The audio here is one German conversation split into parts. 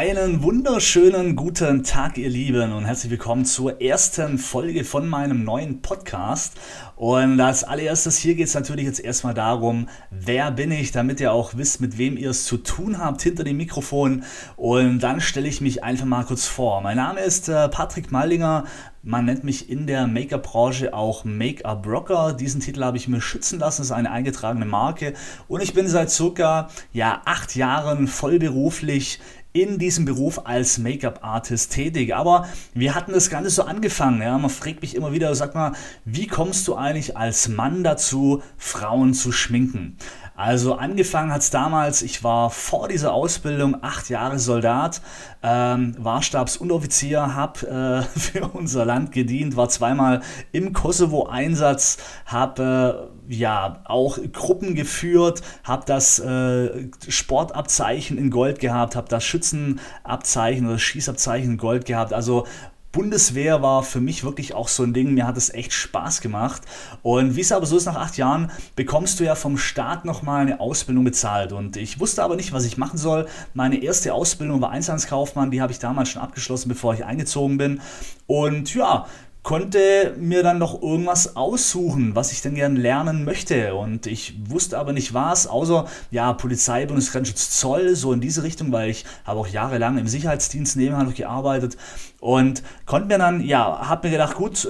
Einen wunderschönen guten Tag, ihr Lieben, und herzlich willkommen zur ersten Folge von meinem neuen Podcast. Und als allererstes hier geht es natürlich jetzt erstmal darum, wer bin ich, damit ihr auch wisst, mit wem ihr es zu tun habt hinter dem Mikrofon. Und dann stelle ich mich einfach mal kurz vor. Mein Name ist äh, Patrick Mallinger. Man nennt mich in der Make-up-Branche auch Make-up-Rocker. Diesen Titel habe ich mir schützen lassen. Das ist eine eingetragene Marke. Und ich bin seit circa ja, acht Jahren vollberuflich in diesem Beruf als Make-up-Artist tätig. Aber wir hatten das Ganze so angefangen. Ja? Man fragt mich immer wieder, sag mal, wie kommst du eigentlich als Mann dazu, Frauen zu schminken? Also angefangen hat es damals, ich war vor dieser Ausbildung acht Jahre Soldat, ähm, war Stabsunteroffizier, habe äh, für unser Land gedient, war zweimal im Kosovo-Einsatz, habe äh, ja auch Gruppen geführt, habe das äh, Sportabzeichen in Gold gehabt, habe das Schützenabzeichen oder Schießabzeichen in Gold gehabt. Also Bundeswehr war für mich wirklich auch so ein Ding. Mir hat es echt Spaß gemacht. Und wie es aber so ist, nach acht Jahren bekommst du ja vom Staat nochmal eine Ausbildung bezahlt. Und ich wusste aber nicht, was ich machen soll. Meine erste Ausbildung war Einzelhandelskaufmann. Die habe ich damals schon abgeschlossen, bevor ich eingezogen bin. Und ja, konnte mir dann noch irgendwas aussuchen, was ich denn gerne lernen möchte. Und ich wusste aber nicht was, außer ja, Polizei, Bundesgrenzschutz, Zoll, so in diese Richtung, weil ich habe auch jahrelang im Sicherheitsdienst nebenher noch gearbeitet und konnte mir dann, ja, habe mir gedacht, gut,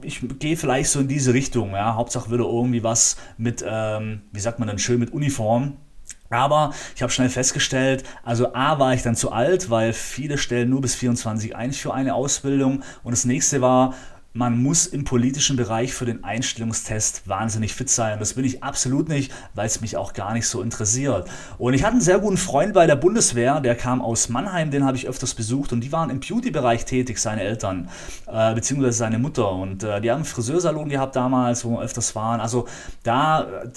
ich gehe vielleicht so in diese Richtung. Ja, Hauptsache wieder irgendwie was mit, ähm, wie sagt man dann schön, mit Uniform. Aber ich habe schnell festgestellt, also A war ich dann zu alt, weil viele stellen nur bis 24 ein für eine Ausbildung. Und das nächste war, man muss im politischen Bereich für den Einstellungstest wahnsinnig fit sein. Das bin ich absolut nicht, weil es mich auch gar nicht so interessiert. Und ich hatte einen sehr guten Freund bei der Bundeswehr, der kam aus Mannheim, den habe ich öfters besucht und die waren im Beauty-Bereich tätig, seine Eltern, äh, beziehungsweise seine Mutter. Und äh, die haben einen Friseursalon gehabt damals, wo wir öfters waren. Also da äh,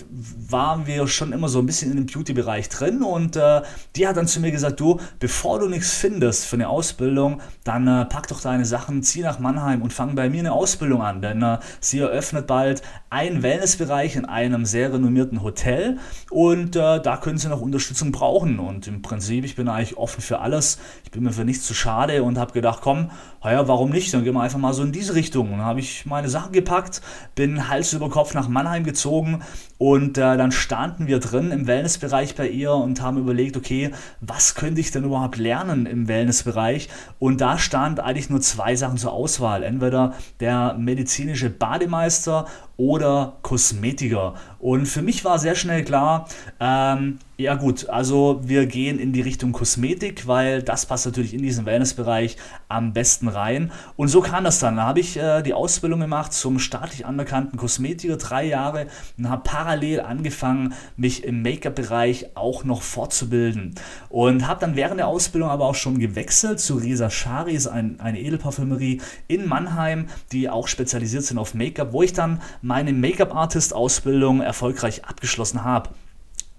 waren wir schon immer so ein bisschen in dem Beauty-Bereich drin und äh, die hat dann zu mir gesagt, du, bevor du nichts findest für eine Ausbildung, dann äh, pack doch deine Sachen, zieh nach Mannheim und fang bei mir eine eine Ausbildung an, denn äh, sie eröffnet bald einen Wellnessbereich in einem sehr renommierten Hotel und äh, da können sie noch Unterstützung brauchen. Und im Prinzip, ich bin eigentlich offen für alles. Ich bin mir für nichts zu schade und habe gedacht, komm, ja, warum nicht? Dann gehen wir einfach mal so in diese Richtung. Und dann habe ich meine Sachen gepackt, bin Hals über Kopf nach Mannheim gezogen und äh, dann standen wir drin im Wellnessbereich bei ihr und haben überlegt, okay, was könnte ich denn überhaupt lernen im Wellnessbereich? Und da stand eigentlich nur zwei Sachen zur Auswahl. Entweder der medizinische Bademeister oder Kosmetiker. Und für mich war sehr schnell klar, ähm, ja gut, also wir gehen in die Richtung Kosmetik, weil das passt natürlich in diesen Wellnessbereich am besten rein. Und so kam das dann. Da habe ich äh, die Ausbildung gemacht zum staatlich anerkannten Kosmetiker, drei Jahre, und habe parallel angefangen, mich im Make-up-Bereich auch noch fortzubilden. Und habe dann während der Ausbildung aber auch schon gewechselt zu Risa Shari, ist ein, eine Edelparfümerie in Mannheim, die auch spezialisiert sind auf Make-up, wo ich dann meine Make-up-Artist-Ausbildung erfolgreich abgeschlossen habe.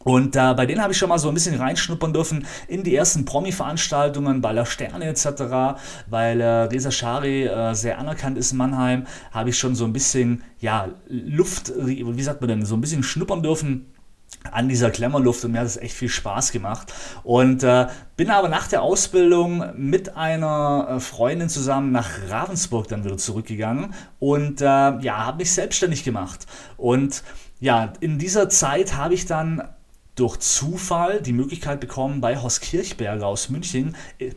Und äh, bei denen habe ich schon mal so ein bisschen reinschnuppern dürfen in die ersten Promi-Veranstaltungen, Baller Sterne etc., weil äh, Reza Shari äh, sehr anerkannt ist in Mannheim, habe ich schon so ein bisschen, ja, Luft, wie sagt man denn, so ein bisschen schnuppern dürfen an dieser Klemmerluft und mir hat es echt viel Spaß gemacht. Und äh, bin aber nach der Ausbildung mit einer äh, Freundin zusammen nach Ravensburg dann wieder zurückgegangen und äh, ja, habe mich selbstständig gemacht. Und ja, in dieser Zeit habe ich dann durch Zufall die Möglichkeit bekommen, bei Horst Kirchberger aus München äh,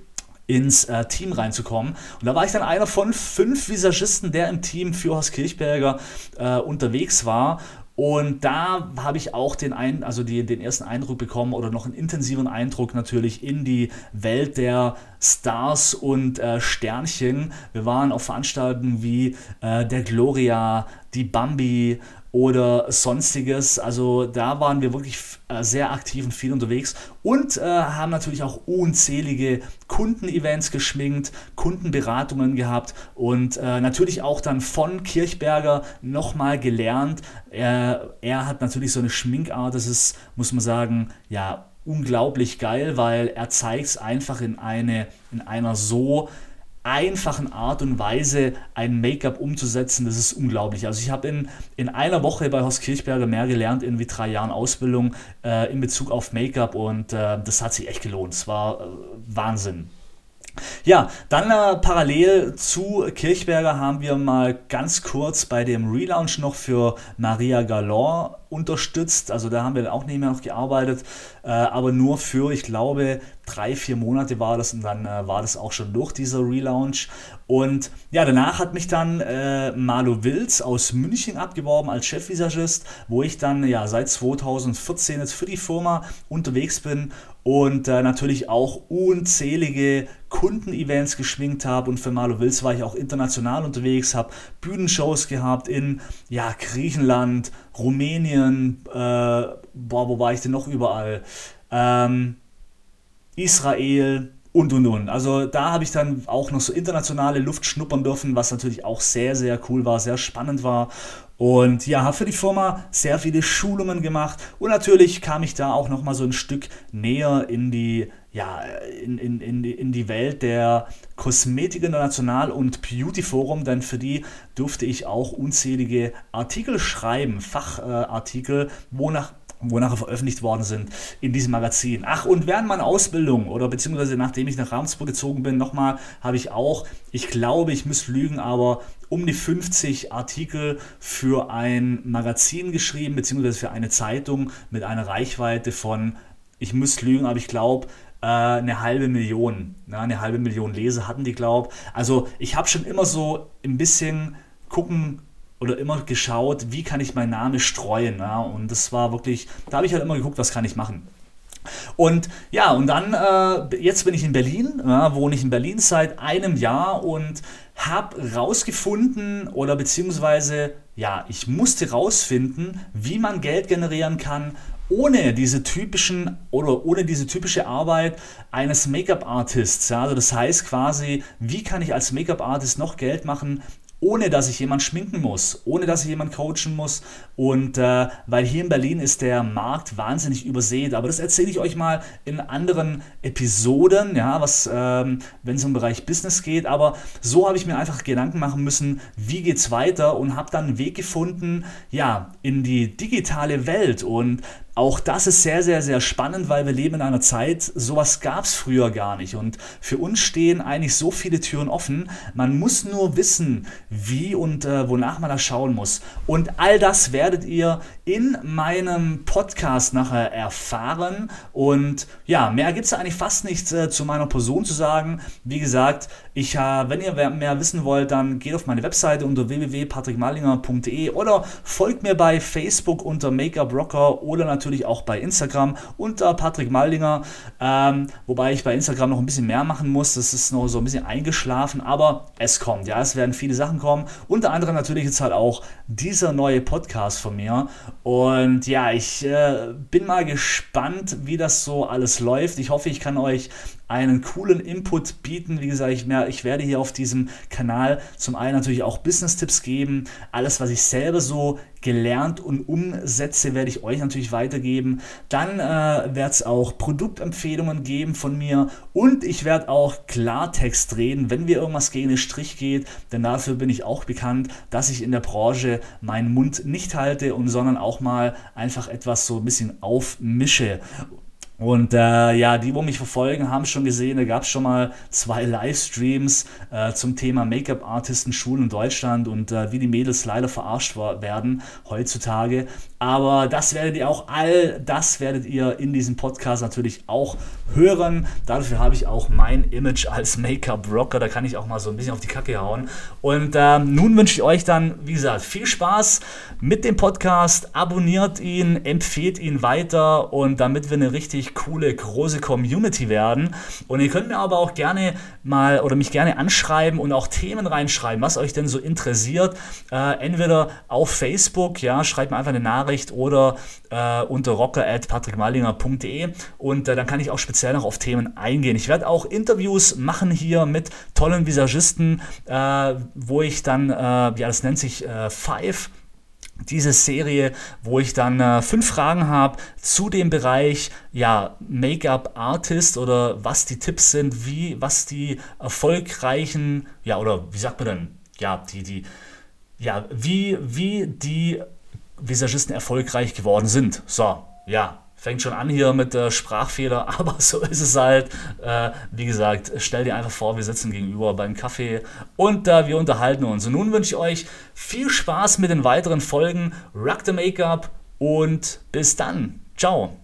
ins äh, Team reinzukommen. Und da war ich dann einer von fünf Visagisten, der im Team für Horst Kirchberger äh, unterwegs war. Und da habe ich auch den, ein, also die, den ersten Eindruck bekommen oder noch einen intensiveren Eindruck natürlich in die Welt der Stars und äh, Sternchen. Wir waren auf Veranstaltungen wie äh, der Gloria, die Bambi oder sonstiges. Also da waren wir wirklich äh, sehr aktiv und viel unterwegs und äh, haben natürlich auch unzählige Kundenevents geschminkt, Kundenberatungen gehabt und äh, natürlich auch dann von Kirchberger nochmal gelernt. Er, er hat natürlich so eine Schminkart, das ist, muss man sagen, ja, unglaublich geil, weil er zeigt es einfach in, eine, in einer so einfachen Art und Weise ein Make-up umzusetzen, das ist unglaublich. Also ich habe in, in einer Woche bei Horst Kirchberger mehr gelernt in wie drei Jahren Ausbildung äh, in Bezug auf Make-up und äh, das hat sich echt gelohnt. Es war äh, Wahnsinn. Ja, dann äh, parallel zu Kirchberger haben wir mal ganz kurz bei dem Relaunch noch für Maria Galore unterstützt. Also da haben wir auch nicht mehr noch gearbeitet, äh, aber nur für, ich glaube, drei, vier Monate war das und dann äh, war das auch schon durch dieser Relaunch. Und ja, danach hat mich dann äh, Marlo Wilz aus München abgeworben als Chefvisagist, wo ich dann ja seit 2014 jetzt für die Firma unterwegs bin und äh, natürlich auch unzählige Kundenevents geschminkt habe und für Marlo Wills war ich auch international unterwegs, habe Bühnenshows gehabt in ja, Griechenland, Rumänien, äh, boah, wo war ich denn noch überall? Ähm, Israel, und und und. Also da habe ich dann auch noch so internationale Luft schnuppern dürfen, was natürlich auch sehr, sehr cool war, sehr spannend war. Und ja, habe für die Firma sehr viele Schulungen gemacht und natürlich kam ich da auch nochmal so ein Stück näher in die, ja, in, in, in, in die Welt der Kosmetik International und Beauty Forum, denn für die durfte ich auch unzählige Artikel schreiben, Fachartikel, wonach wo nachher veröffentlicht worden sind in diesem Magazin. Ach, und während meiner Ausbildung oder beziehungsweise nachdem ich nach Ravensburg gezogen bin, nochmal habe ich auch, ich glaube, ich muss lügen, aber um die 50 Artikel für ein Magazin geschrieben, beziehungsweise für eine Zeitung mit einer Reichweite von, ich muss lügen, aber ich glaube, eine halbe Million. Ja, eine halbe Million Leser hatten die, glaube Also ich habe schon immer so ein bisschen gucken oder immer geschaut, wie kann ich meinen Namen streuen. Ja? Und das war wirklich, da habe ich halt immer geguckt, was kann ich machen. Und ja, und dann, äh, jetzt bin ich in Berlin, ja, wohne ich in Berlin seit einem Jahr und habe rausgefunden oder beziehungsweise, ja, ich musste rausfinden, wie man Geld generieren kann, ohne diese typischen oder ohne diese typische Arbeit eines Make-up-Artists. Ja, also das heißt quasi, wie kann ich als Make-up-Artist noch Geld machen, ohne dass ich jemand schminken muss, ohne dass ich jemand coachen muss. Und äh, weil hier in Berlin ist der Markt wahnsinnig übersät. Aber das erzähle ich euch mal in anderen Episoden, ja, was, ähm, wenn es um den Bereich Business geht. Aber so habe ich mir einfach Gedanken machen müssen, wie geht es weiter und habe dann einen Weg gefunden, ja, in die digitale Welt. Und auch das ist sehr, sehr, sehr spannend, weil wir leben in einer Zeit, sowas gab es früher gar nicht. Und für uns stehen eigentlich so viele Türen offen. Man muss nur wissen, wie und äh, wonach man da schauen muss. Und all das werdet ihr in meinem Podcast nachher erfahren. Und ja, mehr gibt es eigentlich fast nicht äh, zu meiner Person zu sagen. Wie gesagt, ich, äh, wenn ihr mehr wissen wollt, dann geht auf meine Webseite unter www.patrickmalinger.de oder folgt mir bei Facebook unter Makeup Rocker oder natürlich natürlich auch bei Instagram unter Patrick Maldinger. Ähm, wobei ich bei Instagram noch ein bisschen mehr machen muss. Das ist noch so ein bisschen eingeschlafen, aber es kommt. Ja, es werden viele Sachen kommen. Unter anderem natürlich jetzt halt auch dieser neue Podcast von mir. Und ja, ich äh, bin mal gespannt, wie das so alles läuft. Ich hoffe, ich kann euch einen coolen Input bieten. Wie gesagt, ich, mehr, ich werde hier auf diesem Kanal zum einen natürlich auch Business-Tipps geben. Alles, was ich selber so gelernt und umsetze, werde ich euch natürlich weitergeben. Dann äh, wird es auch Produktempfehlungen geben von mir und ich werde auch Klartext reden, wenn mir irgendwas gegen den Strich geht, denn dafür bin ich auch bekannt, dass ich in der Branche meinen Mund nicht halte und sondern auch mal einfach etwas so ein bisschen aufmische. Und äh, ja, die, wo mich verfolgen, haben schon gesehen, da gab es schon mal zwei Livestreams äh, zum Thema Make-up-Artisten, Schulen in Deutschland und äh, wie die Mädels leider verarscht werden heutzutage. Aber das werdet ihr auch, all das werdet ihr in diesem Podcast natürlich auch hören. Dafür habe ich auch mein Image als Make-up-Rocker. Da kann ich auch mal so ein bisschen auf die Kacke hauen. Und ähm, nun wünsche ich euch dann, wie gesagt, viel Spaß mit dem Podcast. Abonniert ihn, empfehlt ihn weiter und damit wir eine richtig coole, große Community werden. Und ihr könnt mir aber auch gerne mal oder mich gerne anschreiben und auch Themen reinschreiben, was euch denn so interessiert. Äh, entweder auf Facebook, ja, schreibt mir einfach eine Nachricht oder äh, unter rocker.patrickmalinger.de und äh, dann kann ich auch speziell noch auf Themen eingehen. Ich werde auch Interviews machen hier mit tollen Visagisten, äh, wo ich dann, äh, ja, das nennt sich äh, Five diese Serie, wo ich dann äh, fünf Fragen habe zu dem Bereich ja, Make-up Artist oder was die Tipps sind, wie, was die erfolgreichen, ja, oder wie sagt man denn, ja, die, die, ja, wie, wie die Visagisten erfolgreich geworden sind. So, ja, fängt schon an hier mit äh, Sprachfehler, aber so ist es halt. Äh, wie gesagt, stell dir einfach vor, wir sitzen gegenüber beim Kaffee und äh, wir unterhalten uns. Und nun wünsche ich euch viel Spaß mit den weiteren Folgen. Rock the Make-up und bis dann. Ciao.